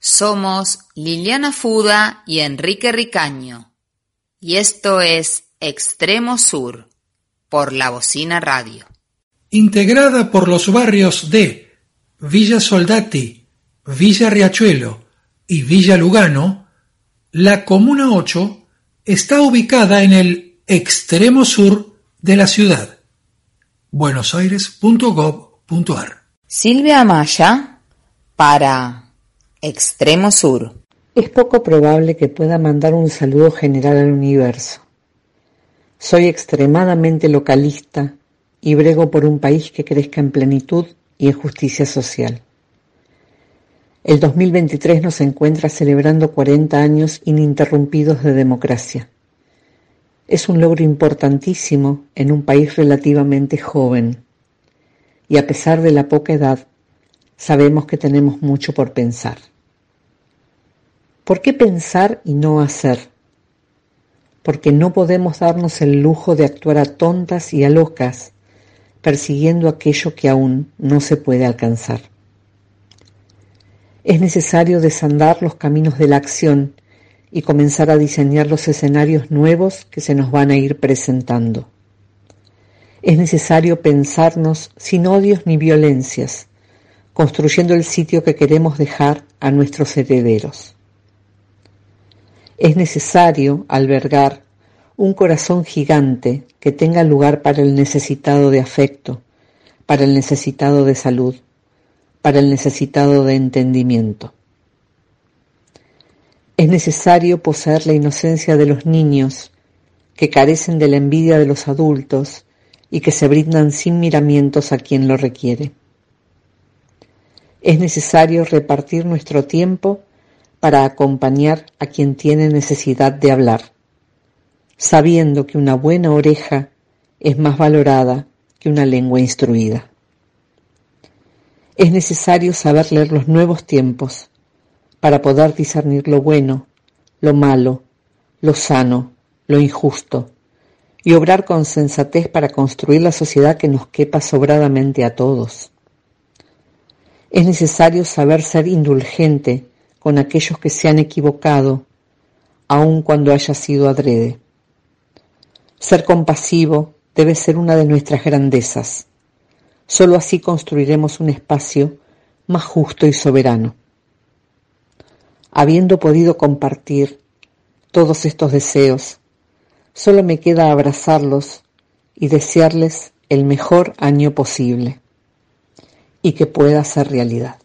Somos Liliana Fuda y Enrique Ricaño. Y esto es Extremo Sur por la Bocina Radio. Integrada por los barrios de Villa Soldati, Villa Riachuelo y Villa Lugano, la Comuna 8 está ubicada en el extremo sur de la ciudad. buenosaires.gov.ar Silvia Amaya para Extremo Sur. Es poco probable que pueda mandar un saludo general al universo. Soy extremadamente localista y brego por un país que crezca en plenitud y en justicia social. El 2023 nos encuentra celebrando 40 años ininterrumpidos de democracia. Es un logro importantísimo en un país relativamente joven. Y a pesar de la poca edad, sabemos que tenemos mucho por pensar. ¿Por qué pensar y no hacer? Porque no podemos darnos el lujo de actuar a tontas y a locas, persiguiendo aquello que aún no se puede alcanzar. Es necesario desandar los caminos de la acción y comenzar a diseñar los escenarios nuevos que se nos van a ir presentando. Es necesario pensarnos sin odios ni violencias, construyendo el sitio que queremos dejar a nuestros herederos. Es necesario albergar un corazón gigante que tenga lugar para el necesitado de afecto, para el necesitado de salud, para el necesitado de entendimiento. Es necesario poseer la inocencia de los niños que carecen de la envidia de los adultos y que se brindan sin miramientos a quien lo requiere. Es necesario repartir nuestro tiempo para acompañar a quien tiene necesidad de hablar, sabiendo que una buena oreja es más valorada que una lengua instruida. Es necesario saber leer los nuevos tiempos para poder discernir lo bueno, lo malo, lo sano, lo injusto, y obrar con sensatez para construir la sociedad que nos quepa sobradamente a todos. Es necesario saber ser indulgente con aquellos que se han equivocado, aun cuando haya sido adrede. Ser compasivo debe ser una de nuestras grandezas. Solo así construiremos un espacio más justo y soberano. Habiendo podido compartir todos estos deseos, solo me queda abrazarlos y desearles el mejor año posible y que pueda ser realidad.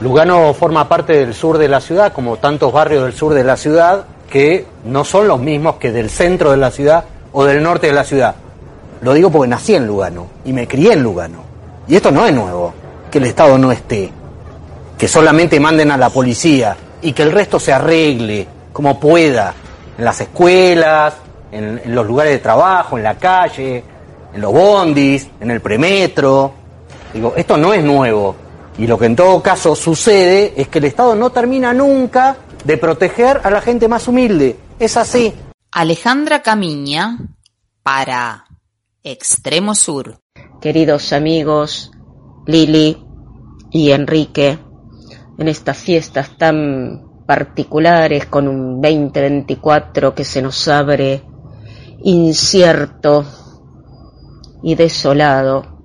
Lugano forma parte del sur de la ciudad, como tantos barrios del sur de la ciudad, que no son los mismos que del centro de la ciudad o del norte de la ciudad. Lo digo porque nací en Lugano y me crié en Lugano. Y esto no es nuevo, que el Estado no esté, que solamente manden a la policía y que el resto se arregle como pueda, en las escuelas, en, los lugares de trabajo, en la calle, en los bondis, en el premetro. Digo, esto no es nuevo. Y lo que en todo caso sucede es que el Estado no termina nunca de proteger a la gente más humilde. Es así. Alejandra Camiña para Extremo Sur queridos amigos Lili y Enrique, en estas fiestas tan particulares con un 2024 que se nos abre incierto y desolado,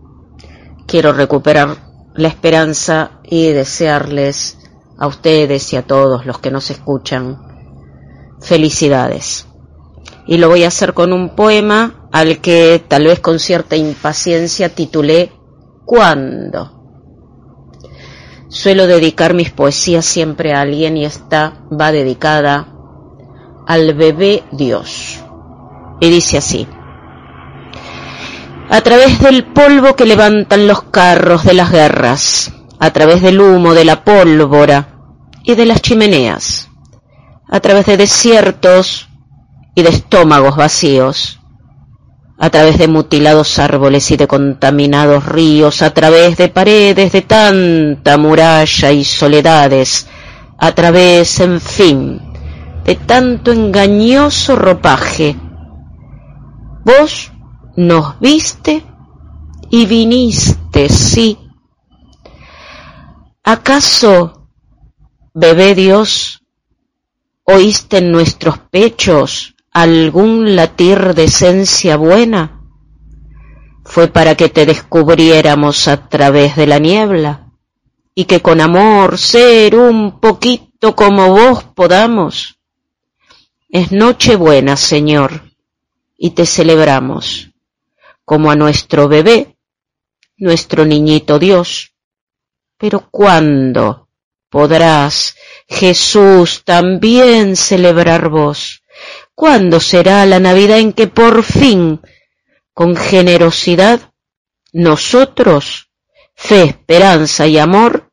quiero recuperar la esperanza y desearles a ustedes y a todos los que nos escuchan felicidades y lo voy a hacer con un poema al que tal vez con cierta impaciencia titulé ¿Cuándo? Suelo dedicar mis poesías siempre a alguien y esta va dedicada al bebé Dios. Y dice así. A través del polvo que levantan los carros de las guerras, a través del humo de la pólvora, y de las chimeneas, a través de desiertos y de estómagos vacíos, a través de mutilados árboles y de contaminados ríos, a través de paredes de tanta muralla y soledades, a través, en fin, de tanto engañoso ropaje. Vos nos viste y viniste, sí. ¿Acaso, bebé Dios, oíste en nuestros pechos algún latir de esencia buena? Fue para que te descubriéramos a través de la niebla y que con amor ser un poquito como vos podamos. Es noche buena, Señor, y te celebramos como a nuestro bebé, nuestro niñito Dios. Pero ¿cuándo podrás, Jesús, también celebrar vos? ¿Cuándo será la Navidad en que por fin, con generosidad, nosotros, fe, esperanza y amor,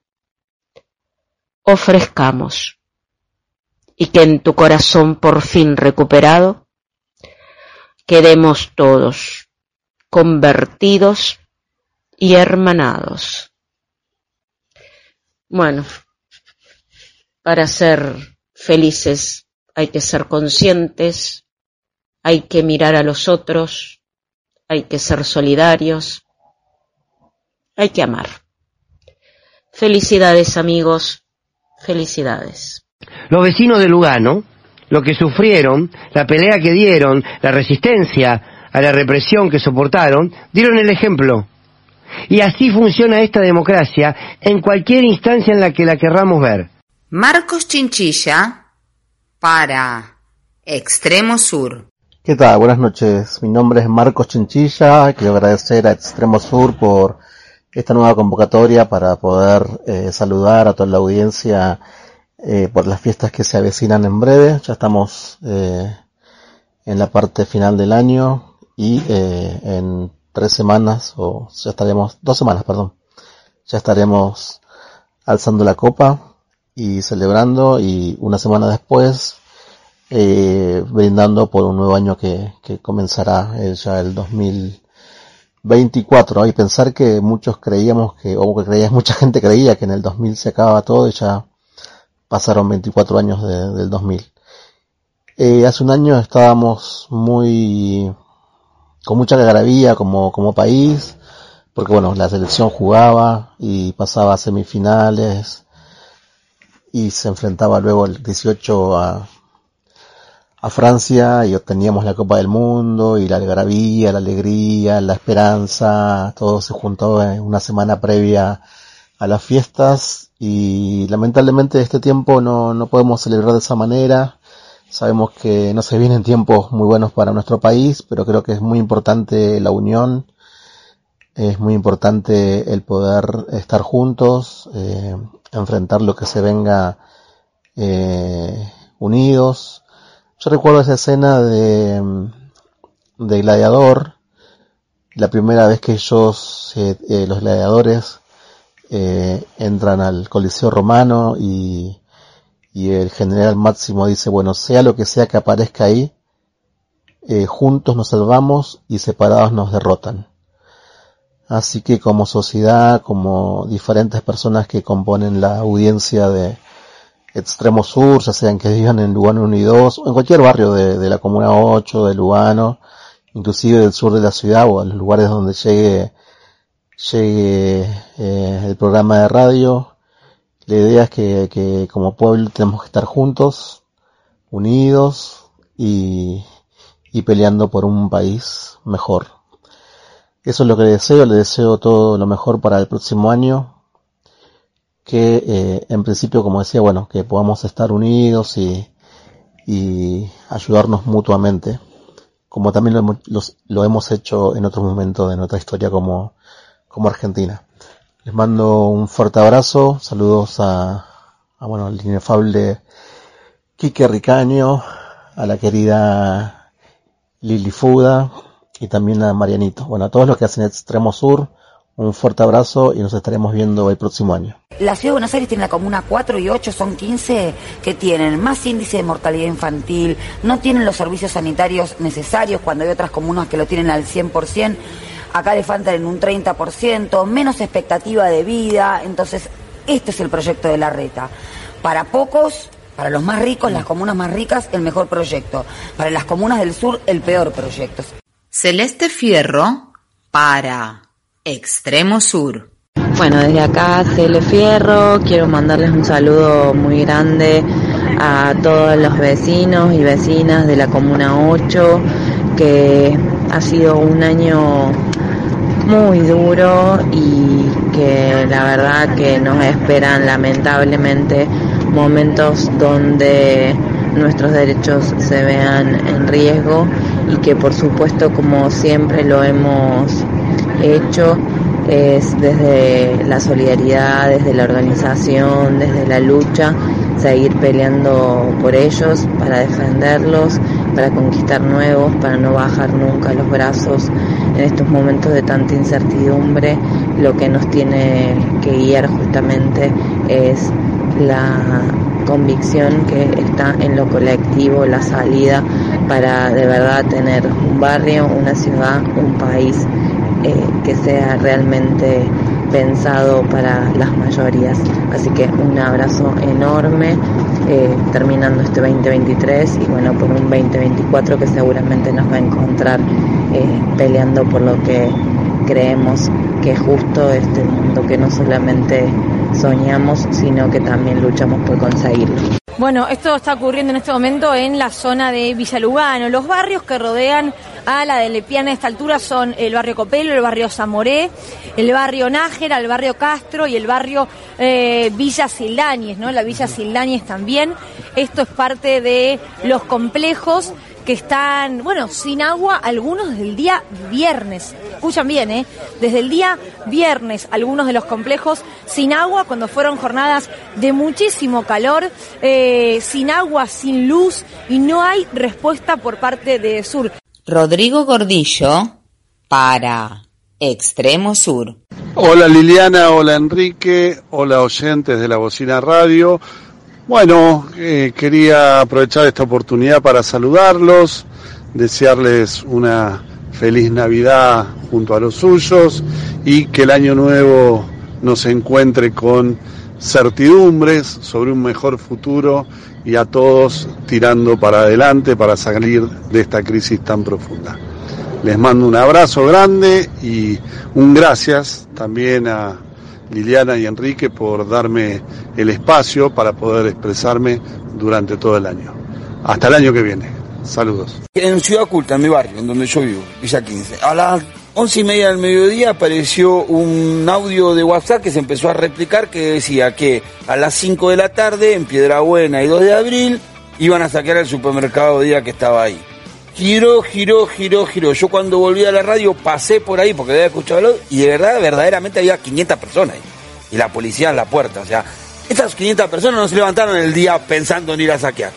ofrezcamos? Y que en tu corazón por fin recuperado, quedemos todos convertidos y hermanados. Bueno, para ser felices hay que ser conscientes, hay que mirar a los otros, hay que ser solidarios, hay que amar. Felicidades amigos, felicidades. Los vecinos de Lugano, lo que sufrieron, la pelea que dieron, la resistencia, a la represión que soportaron, dieron el ejemplo. Y así funciona esta democracia en cualquier instancia en la que la querramos ver. Marcos Chinchilla para Extremo Sur. ¿Qué tal? Buenas noches. Mi nombre es Marcos Chinchilla. Quiero agradecer a Extremo Sur por esta nueva convocatoria para poder eh, saludar a toda la audiencia eh, por las fiestas que se avecinan en breve. Ya estamos eh, en la parte final del año y eh, en tres semanas o ya estaremos, dos semanas, perdón, ya estaremos alzando la copa y celebrando y una semana después eh, brindando por un nuevo año que, que comenzará eh, ya el 2024 y pensar que muchos creíamos que o que creía mucha gente creía que en el 2000 se acababa todo y ya pasaron 24 años del 2000 eh, hace un año estábamos muy con mucha algarabía como, como país, porque bueno, la selección jugaba y pasaba a semifinales y se enfrentaba luego el 18 a, a Francia y obteníamos la Copa del Mundo y la algarabía, la alegría, la esperanza, todo se juntó en una semana previa a las fiestas y lamentablemente este tiempo no, no podemos celebrar de esa manera Sabemos que no se vienen tiempos muy buenos para nuestro país, pero creo que es muy importante la unión, es muy importante el poder estar juntos, eh, enfrentar lo que se venga eh, unidos. Yo recuerdo esa escena de, de Gladiador, la primera vez que ellos, eh, los gladiadores, entran al Coliseo Romano y y el general Máximo dice, bueno, sea lo que sea que aparezca ahí, eh, juntos nos salvamos y separados nos derrotan. Así que como sociedad, como diferentes personas que componen la audiencia de Extremo Sur, ya sean que vivan en Lugano 1 y 2, o en cualquier barrio de, la Comuna 8, de Lugano, inclusive del sur de la ciudad o a los lugares donde llegue, llegue eh, el programa de radio, la idea es que, que como pueblo tenemos que estar juntos, unidos y, y peleando por un país mejor. Eso es lo que le deseo, le deseo todo lo mejor para el próximo año, que eh, en principio, como decía, bueno, que podamos estar unidos y, y ayudarnos mutuamente, como también lo, hemos, lo hemos hecho en otros momentos de nuestra historia como, como Argentina. Les mando un fuerte abrazo, saludos a, bueno, al inefable Quique Ricaño, a la querida Lili Fuda y también a Marianito. Bueno, a todos los que hacen Extremo Sur, Un fuerte abrazo y nos estaremos viendo el próximo año. La ciudad de Buenos Aires tiene la comuna 4 y 8, son 15 que tienen más índice de mortalidad infantil, no tienen los servicios sanitarios necesarios cuando hay otras comunas que lo tienen al 100%, acá le faltan en un 30%, menos expectativa de vida, entonces este es el proyecto de la reta. Para pocos, para los más ricos, las comunas más ricas, el mejor proyecto. Para las comunas del sur, el peor proyecto. Celeste Fierro para Extremo Sur. Bueno, desde acá Cele Fierro, quiero mandarles un saludo muy grande a todos los vecinos y vecinas de la Comuna 8, que ha sido un año muy duro y que la verdad que nos esperan lamentablemente momentos donde nuestros derechos se vean en riesgo y que por supuesto como siempre lo hemos hecho es desde la solidaridad, desde la organización, desde la lucha, seguir peleando por ellos, para defenderlos, para conquistar nuevos, para no bajar nunca los brazos en estos momentos de tanta incertidumbre. Lo que nos tiene que guiar justamente es la convicción que está en lo colectivo, la salida para de verdad tener un barrio, una ciudad, un país eh, que sea realmente pensado para las mayorías. Así que un abrazo enorme eh, terminando este 2023 y bueno, por un 2024 que seguramente nos va a encontrar eh, peleando por lo que creemos que es justo este mundo que no solamente soñamos, sino que también luchamos por conseguirlo. Bueno, esto está ocurriendo en este momento en la zona de Villalugano. Los barrios que rodean a la de Lepiana a esta altura son el barrio Copelo, el barrio Zamoré, el barrio Nájera, el barrio Castro y el barrio eh, Villa Sildañez, ¿no? La Villa Sildañez también. Esto es parte de los complejos que están, bueno, sin agua, algunos desde el día viernes. Escuchan bien, ¿eh? Desde el día viernes, algunos de los complejos sin agua, cuando fueron jornadas de muchísimo calor, eh, sin agua, sin luz, y no hay respuesta por parte de Sur. Rodrigo Gordillo para Extremo Sur. Hola Liliana, hola Enrique, hola oyentes de la Bocina Radio. Bueno, eh, quería aprovechar esta oportunidad para saludarlos, desearles una feliz Navidad junto a los suyos y que el año nuevo nos encuentre con certidumbres sobre un mejor futuro y a todos tirando para adelante para salir de esta crisis tan profunda. Les mando un abrazo grande y un gracias también a Liliana y Enrique por darme el espacio para poder expresarme durante todo el año. Hasta el año que viene. Saludos. En Ciudad Oculta, en mi barrio, en donde yo vivo, Villa 15. A las once y media del mediodía apareció un audio de WhatsApp que se empezó a replicar que decía que a las 5 de la tarde en Piedra Buena y 2 de abril iban a saquear el supermercado día que estaba ahí. Giró, giró, giró, giró. Yo cuando volví a la radio pasé por ahí porque había escuchado y de verdad, verdaderamente había 500 personas ahí. Y la policía en la puerta. O sea, estas 500 personas no se levantaron el día pensando en ir a saquear.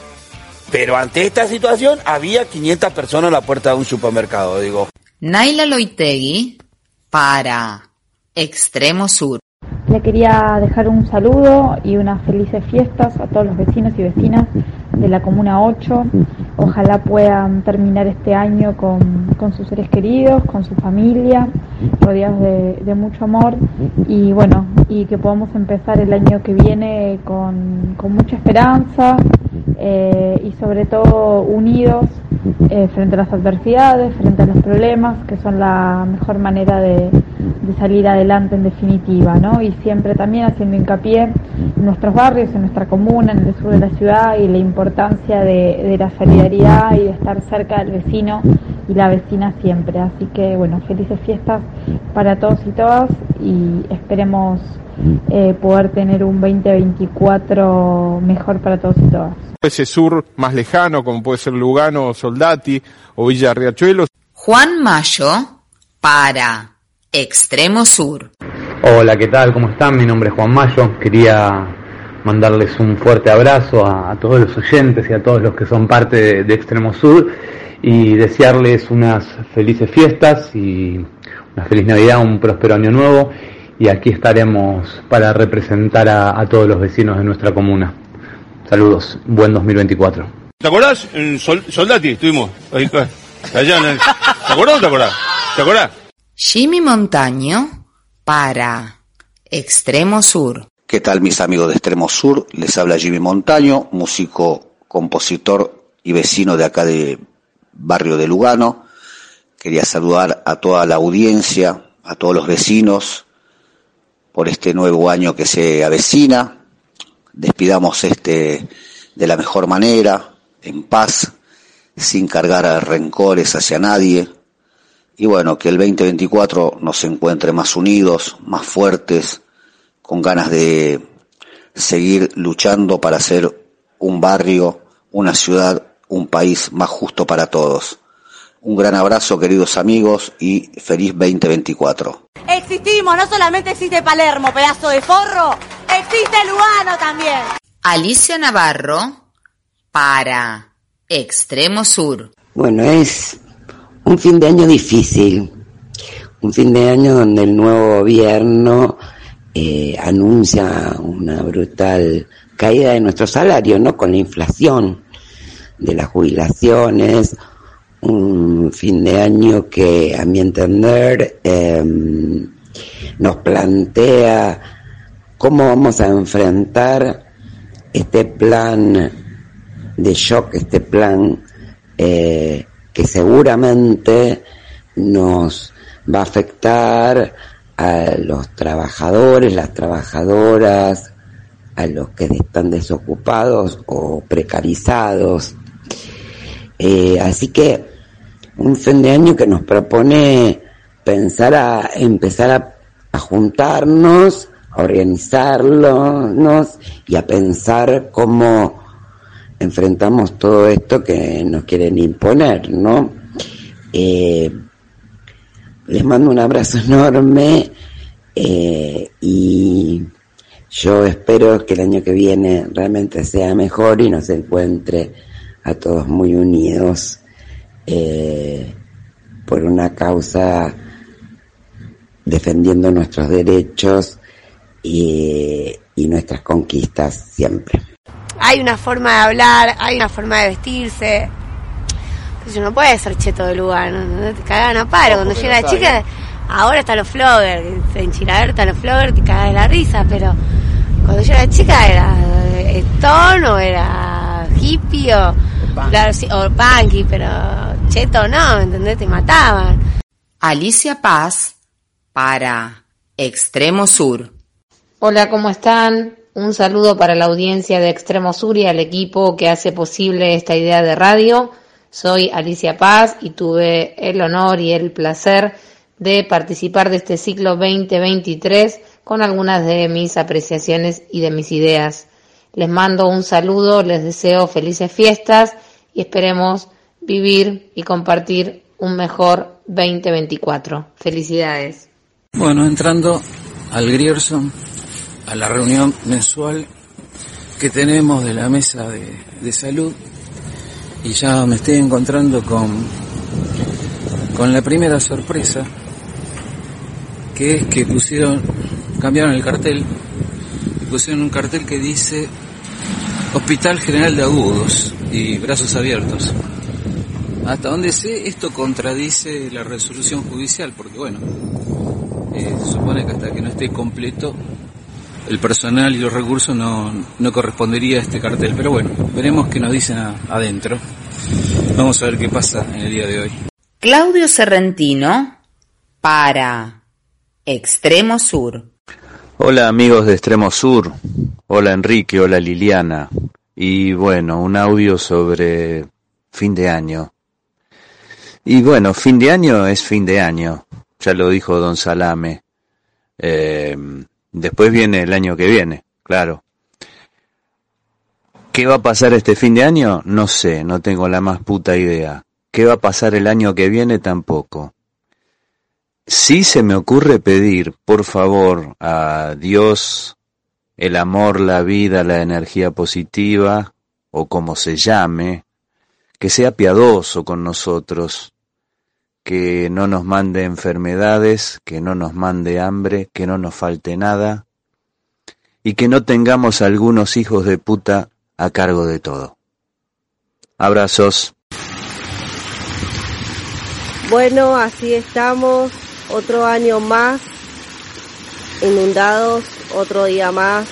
Pero ante esta situación había 500 personas en la puerta de un supermercado, digo. Naila Loitegui para Extremo Sur. Le quería dejar un saludo y unas felices fiestas a todos los vecinos y vecinas de la Comuna 8. Ojalá puedan terminar este año con, sus seres queridos, con su familia, rodeados de, mucho amor y bueno, y que podamos empezar el año que viene con, mucha esperanza eh, y sobre todo unidos eh, frente a las adversidades, frente a los problemas, que son la mejor manera de, salir adelante en definitiva, ¿no? Y siempre también haciendo hincapié en nuestros barrios, en nuestra comuna, en el sur de la ciudad y la importancia de, la solidaridad y de estar cerca del vecino y la vecina siempre. Así que, bueno, felices fiestas para todos y todas y esperemos eh, poder tener un 2024 mejor para todos y todas ese sur más lejano, como puede ser Lugano, Soldati o Villa Riachuelo. Juan Mayo para Extremo Sur. Hola, ¿qué tal? ¿Cómo están? Mi nombre es Juan Mayo. Quería mandarles un fuerte abrazo a, todos los oyentes y a todos los que son parte de, Extremo Sur y desearles unas felices fiestas y una feliz Navidad, un próspero año nuevo y aquí estaremos para representar a, todos los vecinos de nuestra comuna. Saludos, buen 2024. ¿Te acordás? En Soldati estuvimos. allá en ¿Te acordás o te acordás? ¿Te acordás? Jimmy Montaño para Extremo Sur. ¿Qué tal mis amigos de Extremo Sur? Les habla Jimmy Montaño, músico, compositor y vecino de acá de Barrio de Lugano. Quería saludar a toda la audiencia, a todos los vecinos, por este nuevo año que se avecina. Despidamos este de la mejor manera, en paz, sin cargar rencores hacia nadie. Y bueno, que el 2024 nos encuentre más unidos, más fuertes, con ganas de seguir luchando para ser un barrio, una ciudad, un país más justo para todos. Un gran abrazo, queridos amigos, y feliz 2024. Existimos, no solamente existe Palermo, pedazo de forro, existe Lugano también. Alicia Navarro para Extremo Sur. Bueno, es un fin de año difícil, un fin de año donde el nuevo gobierno eh, anuncia una brutal caída de nuestro salario, ¿no? Con la inflación de las jubilaciones, un fin de año que a mi entender em, nos plantea cómo vamos a enfrentar este plan de shock, este plan eh, que seguramente nos va a afectar a los trabajadores, las trabajadoras, a los que están desocupados o precarizados. Eh, así que un fin de año que nos propone pensar a empezar a, juntarnos, a organizarnos y a pensar cómo enfrentamos todo esto que nos quieren imponer, ¿no? Eh, les mando un abrazo enorme eh, y yo espero que el año que viene realmente sea mejor y nos encuentre a todos muy unidos eh, por una causa defendiendo nuestros derechos y, nuestras conquistas siempre. Hay una forma de hablar, hay una forma de vestirse. Yo no puede ser cheto de lugar, no, te cagan a paro. Cuando yo era chica, ahora están los floggers, en Chilaver están los floggers, te cagan de la risa, pero cuando yo era chica era Stone o era hippie o, claro, o punky, pero cheto no, ¿entendés? Te mataban. Alicia Paz para Extremo Sur. Hola, ¿cómo están? Un saludo para la audiencia de Extremo Sur y al equipo que hace posible esta idea de radio. Soy Alicia Paz y tuve el honor y el placer de participar de este ciclo 2023 con algunas de mis apreciaciones y de mis ideas. Les mando un saludo, les deseo felices fiestas y esperemos vivir y compartir un mejor 2024. Felicidades. Bueno, entrando al Grierson, a la reunión mensual que tenemos de la mesa de, salud y ya me estoy encontrando con, con la primera sorpresa que es que pusieron, cambiaron el cartel pusieron un cartel que dice Hospital General de Agudos y Brazos Abiertos. Hasta donde sé, esto contradice la resolución judicial, porque bueno, eh, se supone que hasta que no esté completo el personal y los recursos no, no correspondería a este cartel. Pero bueno, veremos qué nos dicen adentro. Vamos a ver qué pasa en el día de hoy. Claudio Serrentino para Extremo Sur. Hola amigos de Extremo Sur, hola Enrique, hola Liliana. Y bueno, un audio sobre fin de año. Y bueno, fin de año es fin de año, ya lo dijo don Salame. Eh, después viene el año que viene, claro. ¿Qué va a pasar este fin de año? No sé, no tengo la más puta idea. ¿Qué va a pasar el año que viene? Tampoco. Sí se me ocurre pedir, por favor, a Dios el amor, la vida, la energía positiva, o como se llame, que sea piadoso con nosotros, que no nos mande enfermedades, que no nos mande hambre, que no nos falte nada y que no tengamos algunos hijos de puta a cargo de todo. Abrazos. Bueno, así estamos, otro año más, inundados, otro día más.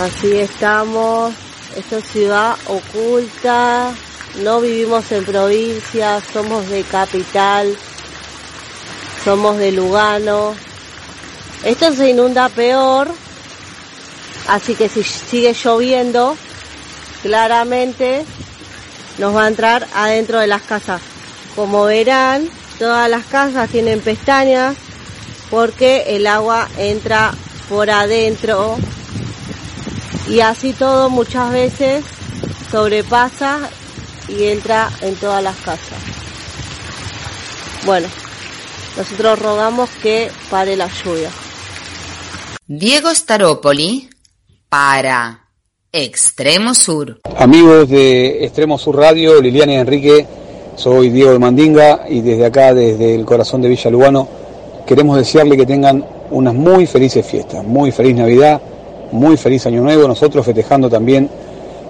Así estamos, esta ciudad oculta, no vivimos en provincia, somos de capital, somos de Lugano. Esto se inunda peor, así que si sigue lloviendo, claramente nos va a entrar adentro de las casas. Como verán, todas las casas tienen pestañas porque el agua entra por adentro y así todo muchas veces sobrepasa y entra en todas las casas. Bueno, nosotros rogamos que pare la lluvia. Diego Staropoli para Extremo Sur. Amigos de Extremo Sur Radio, Liliana y Enrique, soy Diego de Mandinga y desde acá, desde el corazón de Villa Lugano, queremos desearle que tengan unas muy felices fiestas, muy feliz Navidad, muy feliz Año Nuevo, nosotros festejando también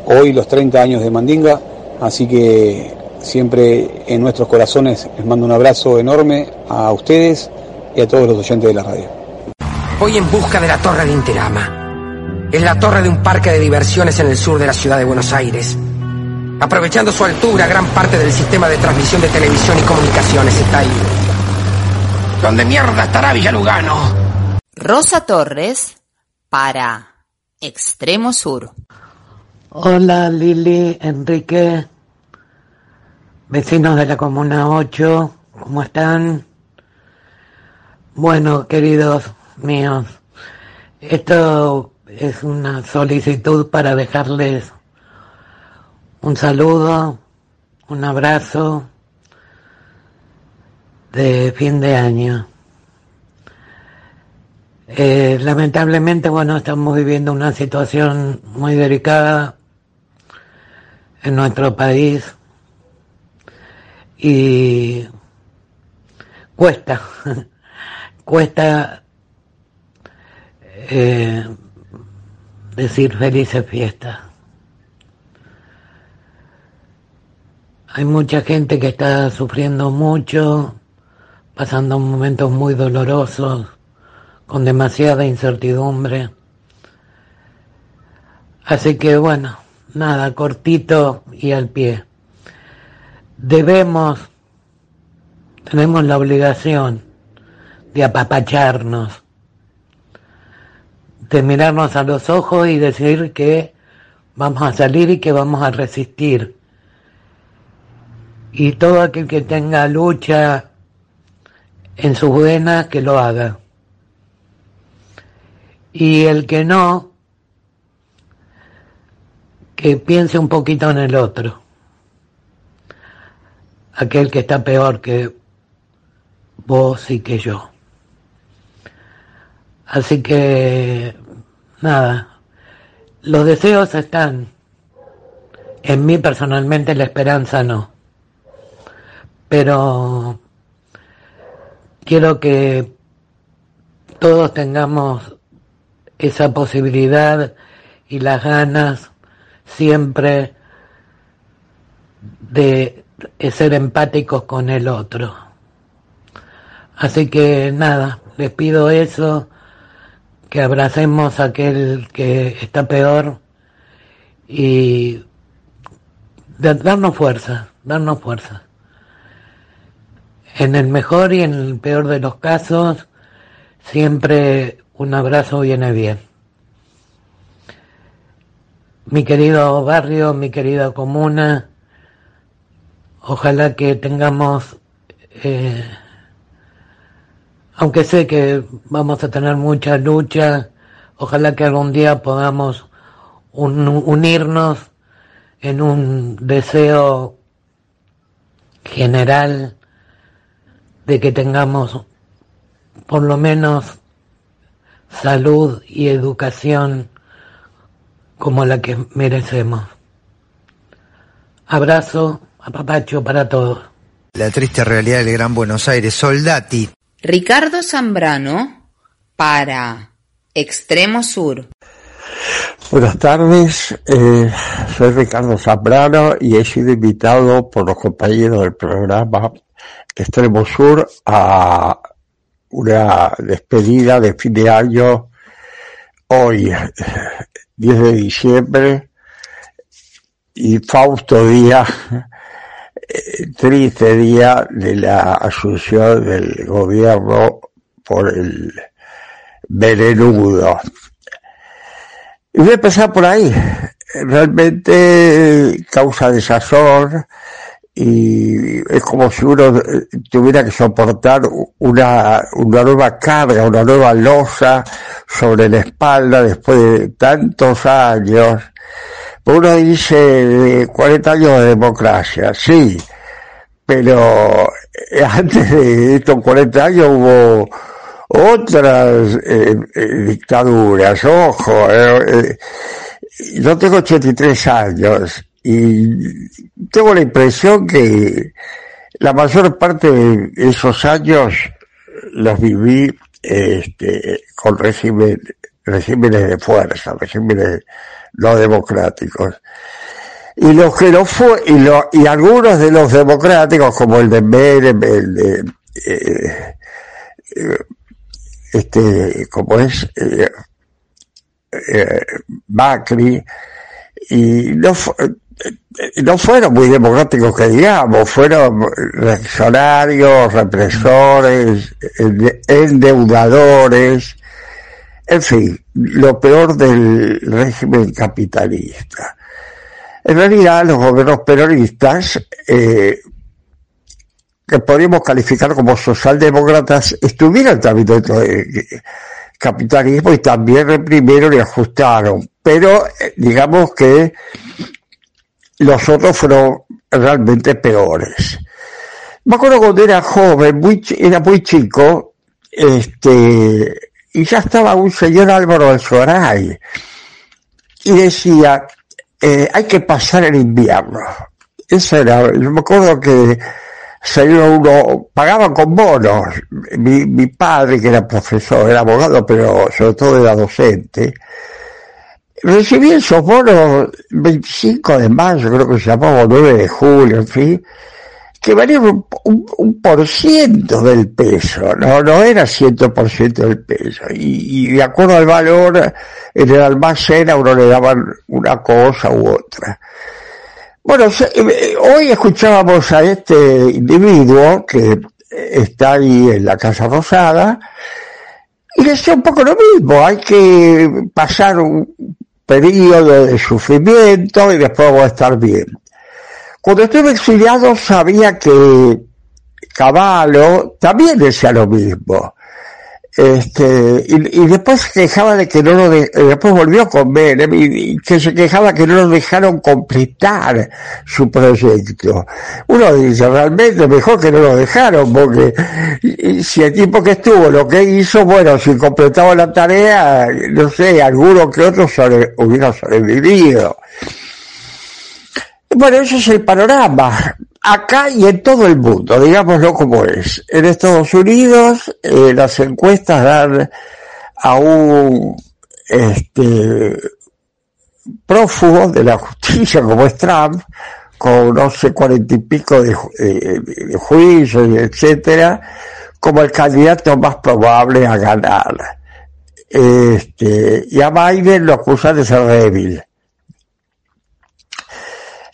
hoy los 30 años de Mandinga, así que siempre en nuestros corazones les mando un abrazo enorme a ustedes y a todos los oyentes de la radio. Voy en busca de la Torre de Interama es la torre de un parque de diversiones en el sur de la ciudad de Buenos Aires. Aprovechando su altura, gran parte del sistema de transmisión de televisión y comunicaciones está ahí. ¿Dónde mierda estará Villalugano? Rosa Torres para Extremo Sur. Hola Lili, Enrique, vecinos de la Comuna 8, ¿cómo están? Bueno, queridos míos, esto es una solicitud para dejarles un saludo, un abrazo de fin de año. Eh, lamentablemente, bueno, estamos viviendo una situación muy delicada en nuestro país y cuesta, cuesta eh, decir felices fiestas. Hay mucha gente que está sufriendo mucho, pasando momentos muy dolorosos, con demasiada incertidumbre. Así que bueno, nada, cortito y al pie. Debemos, tenemos la obligación de apapacharnos, de mirarnos a los ojos y decir que vamos a salir y que vamos a resistir. Y todo aquel que tenga lucha en sus venas, que lo haga. Y el que no, que piense un poquito en el otro. Aquel que está peor que vos y que yo. Así que, nada, los deseos están. En mí personalmente la esperanza no. Pero quiero que todos tengamos esa posibilidad y las ganas siempre de ser empáticos con el otro. Así que nada, les pido eso que abracemos a aquel que está peor y darnos fuerza, darnos fuerza. En el mejor y en el peor de los casos, siempre un abrazo viene bien. Mi querido barrio, mi querida comuna, ojalá que tengamos eh, aunque sé que vamos a tener mucha lucha, ojalá que algún día podamos unirnos en un deseo general de que tengamos por lo menos salud y educación como la que merecemos. Abrazo, a papacho para todos. La triste realidad del Gran Buenos Aires. Soldati. Ricardo Zambrano para Extremo Sur. Buenas tardes, eh, soy Ricardo Zambrano y he sido invitado por los compañeros del programa Extremo Sur a una despedida de fin de año hoy, 10 de diciembre, y Fausto día, eh, triste día de la asunción del gobierno por el venenudo. Y voy a empezar por ahí. Realmente causa desazón y es como si uno tuviera que soportar una, una nueva carga, una nueva losa sobre la espalda después de tantos años. Uno dice 40 años de democracia, sí, pero antes de estos 40 años hubo otras eh, eh, dictaduras, ojo, eh, yo tengo 83 años y tengo la impresión que la mayor parte de esos años los viví este, con régimen, regímenes de fuerza, regímenes no democráticos. Y los que no fue, y, lo, y algunos de los democráticos, como el de Menem, el de, eh, este, como es, eh, eh, Macri, y no, no fueron muy democráticos que digamos, fueron reaccionarios, represores, endeudadores, en fin, lo peor del régimen capitalista. En realidad, los gobiernos peronistas eh, que podríamos calificar como socialdemócratas estuvieron también dentro del capitalismo y también reprimieron y ajustaron. Pero eh, digamos que los otros fueron realmente peores. Me acuerdo cuando era joven, era muy chico, este, y ya estaba un señor Álvaro Alzoray, y decía, eh, hay que pasar el invierno. Eso era, yo me acuerdo que uno, pagaban con bonos. Mi, padre, que era profesor, era abogado, pero sobre todo era docente, recibía esos bonos 25 de mayo, creo que se llamaba 9 de julio, en fin, que valían un, por ciento del peso, no, no era ciento por ciento del peso. Y, de acuerdo al valor, en el almacén a uno le daban una cosa u otra. Bueno, eh, hoy escuchábamos a este individuo que está ahí en la Casa Rosada y decía un poco lo mismo, hay que pasar un periodo de sufrimiento y después voy a estar bien. Cuando estuve exiliado sabía que Caballo también decía lo mismo. Este y, y, después se quejaba de que no lo de, después volvió con Menem y, que se quejaba que no lo dejaron completar su proyecto. Uno dice realmente mejor que no lo dejaron porque si el tipo que estuvo lo que hizo bueno si completaba la tarea no sé alguno que otro hubiera sobrevivido bueno ese es el panorama acá y en todo el mundo, digámoslo como es. En Estados Unidos eh, las encuestas dan a un este, prófugo de la justicia como es Trump, con no sé cuarenta y pico de, de juicios, etcétera, como el candidato más probable a ganar. Este, y a Biden lo acusan de ser débil.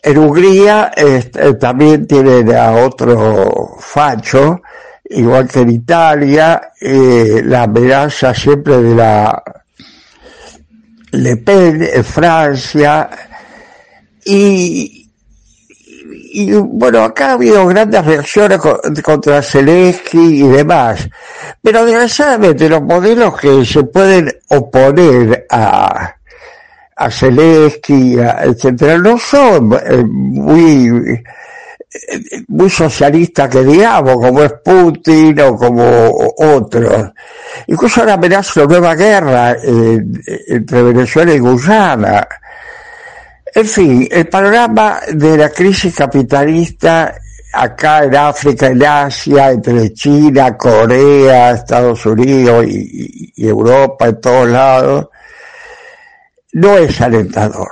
En Hungría este, también tienen a otro facho, igual que en Italia, eh, la amenaza siempre de la Le Pen en Francia, y, y bueno, acá ha habido grandes reacciones contra Zelensky y demás, pero desgraciadamente los modelos que se pueden oponer a, a Zelensky, etcétera, no son eh, muy eh, muy socialistas que digamos, como es Putin o como otros. Incluso ahora amenaza una nueva guerra eh, entre Venezuela y Guyana. En fin, el panorama de la crisis capitalista acá en África, en Asia, entre China, Corea, Estados Unidos y, y Europa, en todos lados, no es alentador.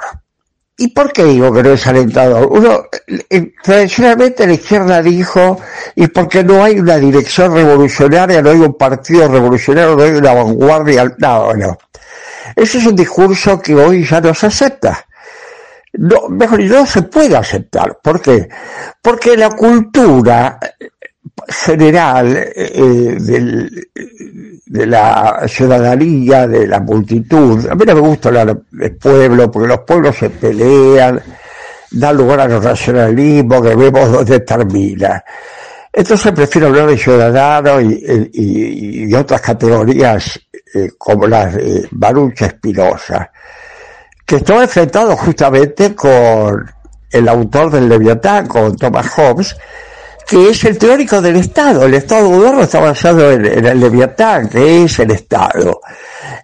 ¿Y por qué digo que no es alentador? Uno, eh, tradicionalmente la izquierda dijo, y porque no hay una dirección revolucionaria, no hay un partido revolucionario, no hay una vanguardia, no, no. Ese es un discurso que hoy ya no se acepta. No, mejor no se puede aceptar. ¿Por qué? Porque la cultura general eh, del, de la ciudadanía, de la multitud. A mí no me gusta hablar de pueblo, porque los pueblos se pelean, dan lugar a los racionalismos que vemos dónde termina. Entonces prefiero hablar de ciudadanos y, y, otras categorías eh, como las de Baruch Espinosa, que estaba enfrentado justamente con el autor del Leviatán, con Thomas Hobbes, que es el teórico del Estado. El Estado moderno está basado en, el Leviatán, que es el Estado.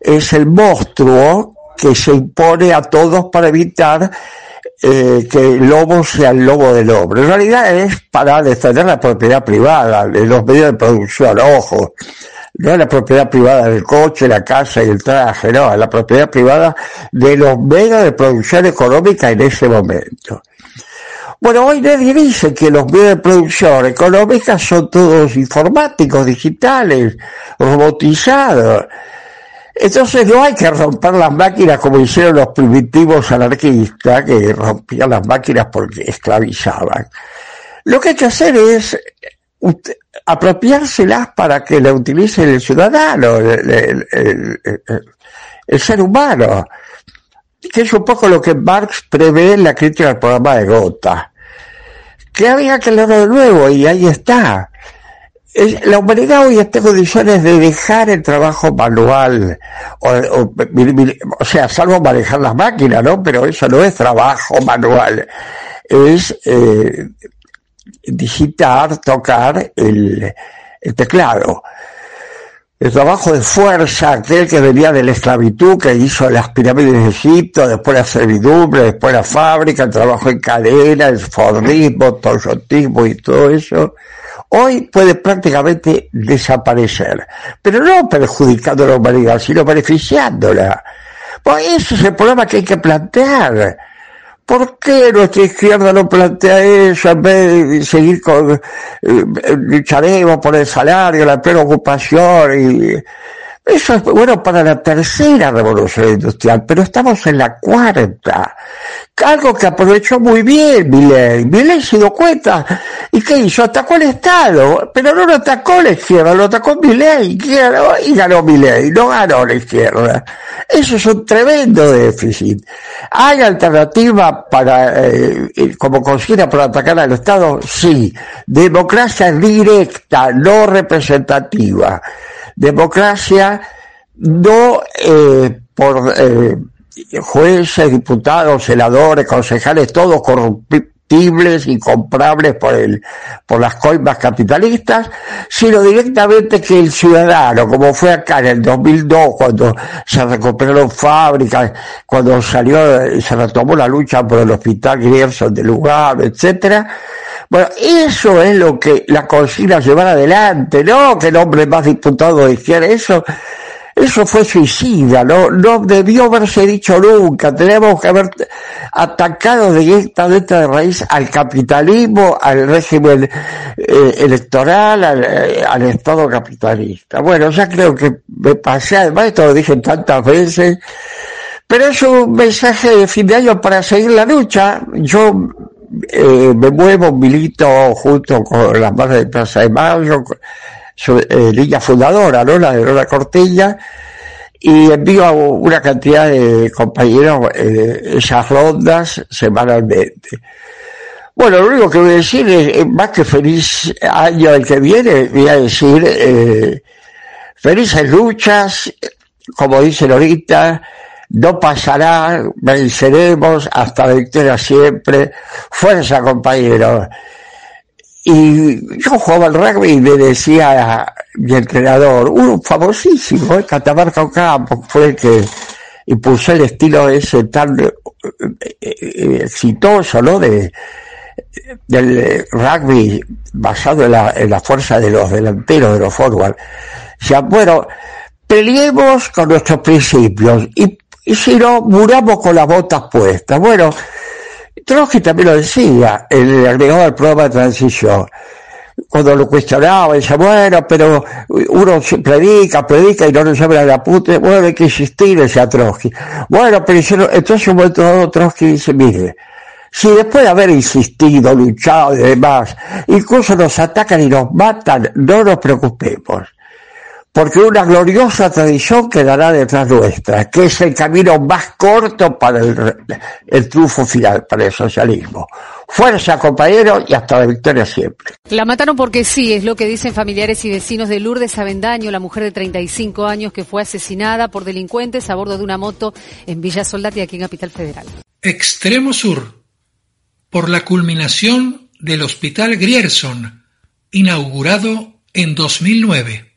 Es el monstruo que se impone a todos para evitar eh, que el lobo sea el lobo del hombre. En realidad es para defender la propiedad privada de los medios de producción, ojo. No es la propiedad privada del coche, la casa y el traje, no, es la propiedad privada de los medios de producción económica en ese momento. Bueno, hoy nadie dice que los medios de producción económica son todos informáticos, digitales, robotizados. Entonces no hay que romper las máquinas como hicieron los primitivos anarquistas, que rompían las máquinas porque esclavizaban. Lo que hay que hacer es apropiárselas para que la utilice el ciudadano, el, el ser humano que es un poco lo que Marx prevé en la crítica del programa de Gotha que había que leerlo de nuevo y ahí está. La humanidad hoy está en condiciones de dejar el trabajo manual, o, sea, salvo manejar las máquinas, ¿no? Pero eso no es trabajo manual, es eh, digitar, tocar el, el teclado el trabajo de fuerza, aquel que venía de la esclavitud, que hizo las pirámides de Egipto, después la servidumbre, después la fábrica, el trabajo en cadena, el fordismo, toyotismo y todo eso, hoy puede prácticamente desaparecer. Pero no perjudicando a la humanidad, sino beneficiándola. Pues ese es el problema que hay que plantear. ¿Por qué nuestra izquierda no plantea eso en vez de seguir con eh, lucharemos por el salario, la plena ocupación y eso es bueno para la tercera revolución industrial, pero estamos en la cuarta. Algo que aprovechó muy bien Milley. Milley se dio cuenta. ¿Y qué hizo? Atacó el Estado. Pero no lo atacó la izquierda, lo atacó Milley. Y ganó Milley, no ganó la izquierda. Eso es un tremendo déficit. ¿Hay alternativa para, eh, eh, como consigna para atacar al Estado? Sí. Democracia directa, no representativa democracia no eh, por eh, jueces, diputados, senadores, concejales, todos y comprables por el, por las coimas capitalistas, sino directamente que el ciudadano, como fue acá en el 2002, cuando se recuperaron fábricas, cuando salió, se retomó la lucha por el hospital Grierson de lugar etcétera, bueno, eso es lo que la consigna llevar adelante, no que el hombre más diputado de izquierda, eso, eso fue suicida, no, no debió haberse dicho nunca, tenemos que haber atacado directamente de raíz al capitalismo, al régimen eh, electoral, al, eh, al, Estado capitalista. Bueno, ya creo que me pasé, además esto lo dije tantas veces, pero es un mensaje de fin de año para seguir la lucha. Yo eh, me muevo, milito junto con las madres de Plaza de Mayo, su, eh, línea fundadora, ¿no? La de Lola Cortella, y envío a una cantidad de compañeros eh, esas rondas semanalmente. Bueno, lo único que voy a decir es, más que feliz año el que viene, voy a decir eh, felices luchas, como dicen ahorita, no pasará, venceremos hasta la victoria siempre, fuerza compañeros. Y yo jugaba al rugby y me decía mi entrenador, uno famosísimo, ¿eh? Catamarca Ocampo, fue el que impulsó el estilo ese tan eh, eh, exitoso, ¿no? De del rugby basado en la, en la fuerza de los delanteros, de los forward. O sea, bueno, peleemos con nuestros principios y, y si no, muramos con las botas puestas. Bueno, Trotsky también lo decía, el agregado al programa de transición. Cuando lo cuestionaba, decía, bueno, pero uno predica, predica y no nos llama a la puta, bueno, hay que insistir, decía Trotsky. Bueno, pero entonces un momento dado Trotsky dice, mire, si después de haber insistido, luchado y demás, incluso nos atacan y nos matan, no nos preocupemos. Porque una gloriosa tradición quedará detrás nuestra, que es el camino más corto para el, el triunfo final, para el socialismo. Fuerza, compañeros, y hasta la victoria siempre. La mataron porque sí, es lo que dicen familiares y vecinos de Lourdes Avendaño, la mujer de 35 años que fue asesinada por delincuentes a bordo de una moto en Villa Soldati, aquí en Capital Federal. Extremo Sur, por la culminación del Hospital Grierson, inaugurado en 2009.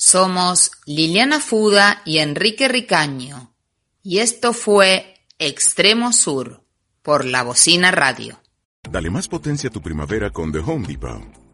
Somos Liliana Fuda y Enrique Ricaño. Y esto fue Extremo Sur por la Bocina Radio. Dale más potencia a tu primavera con The Home Depot.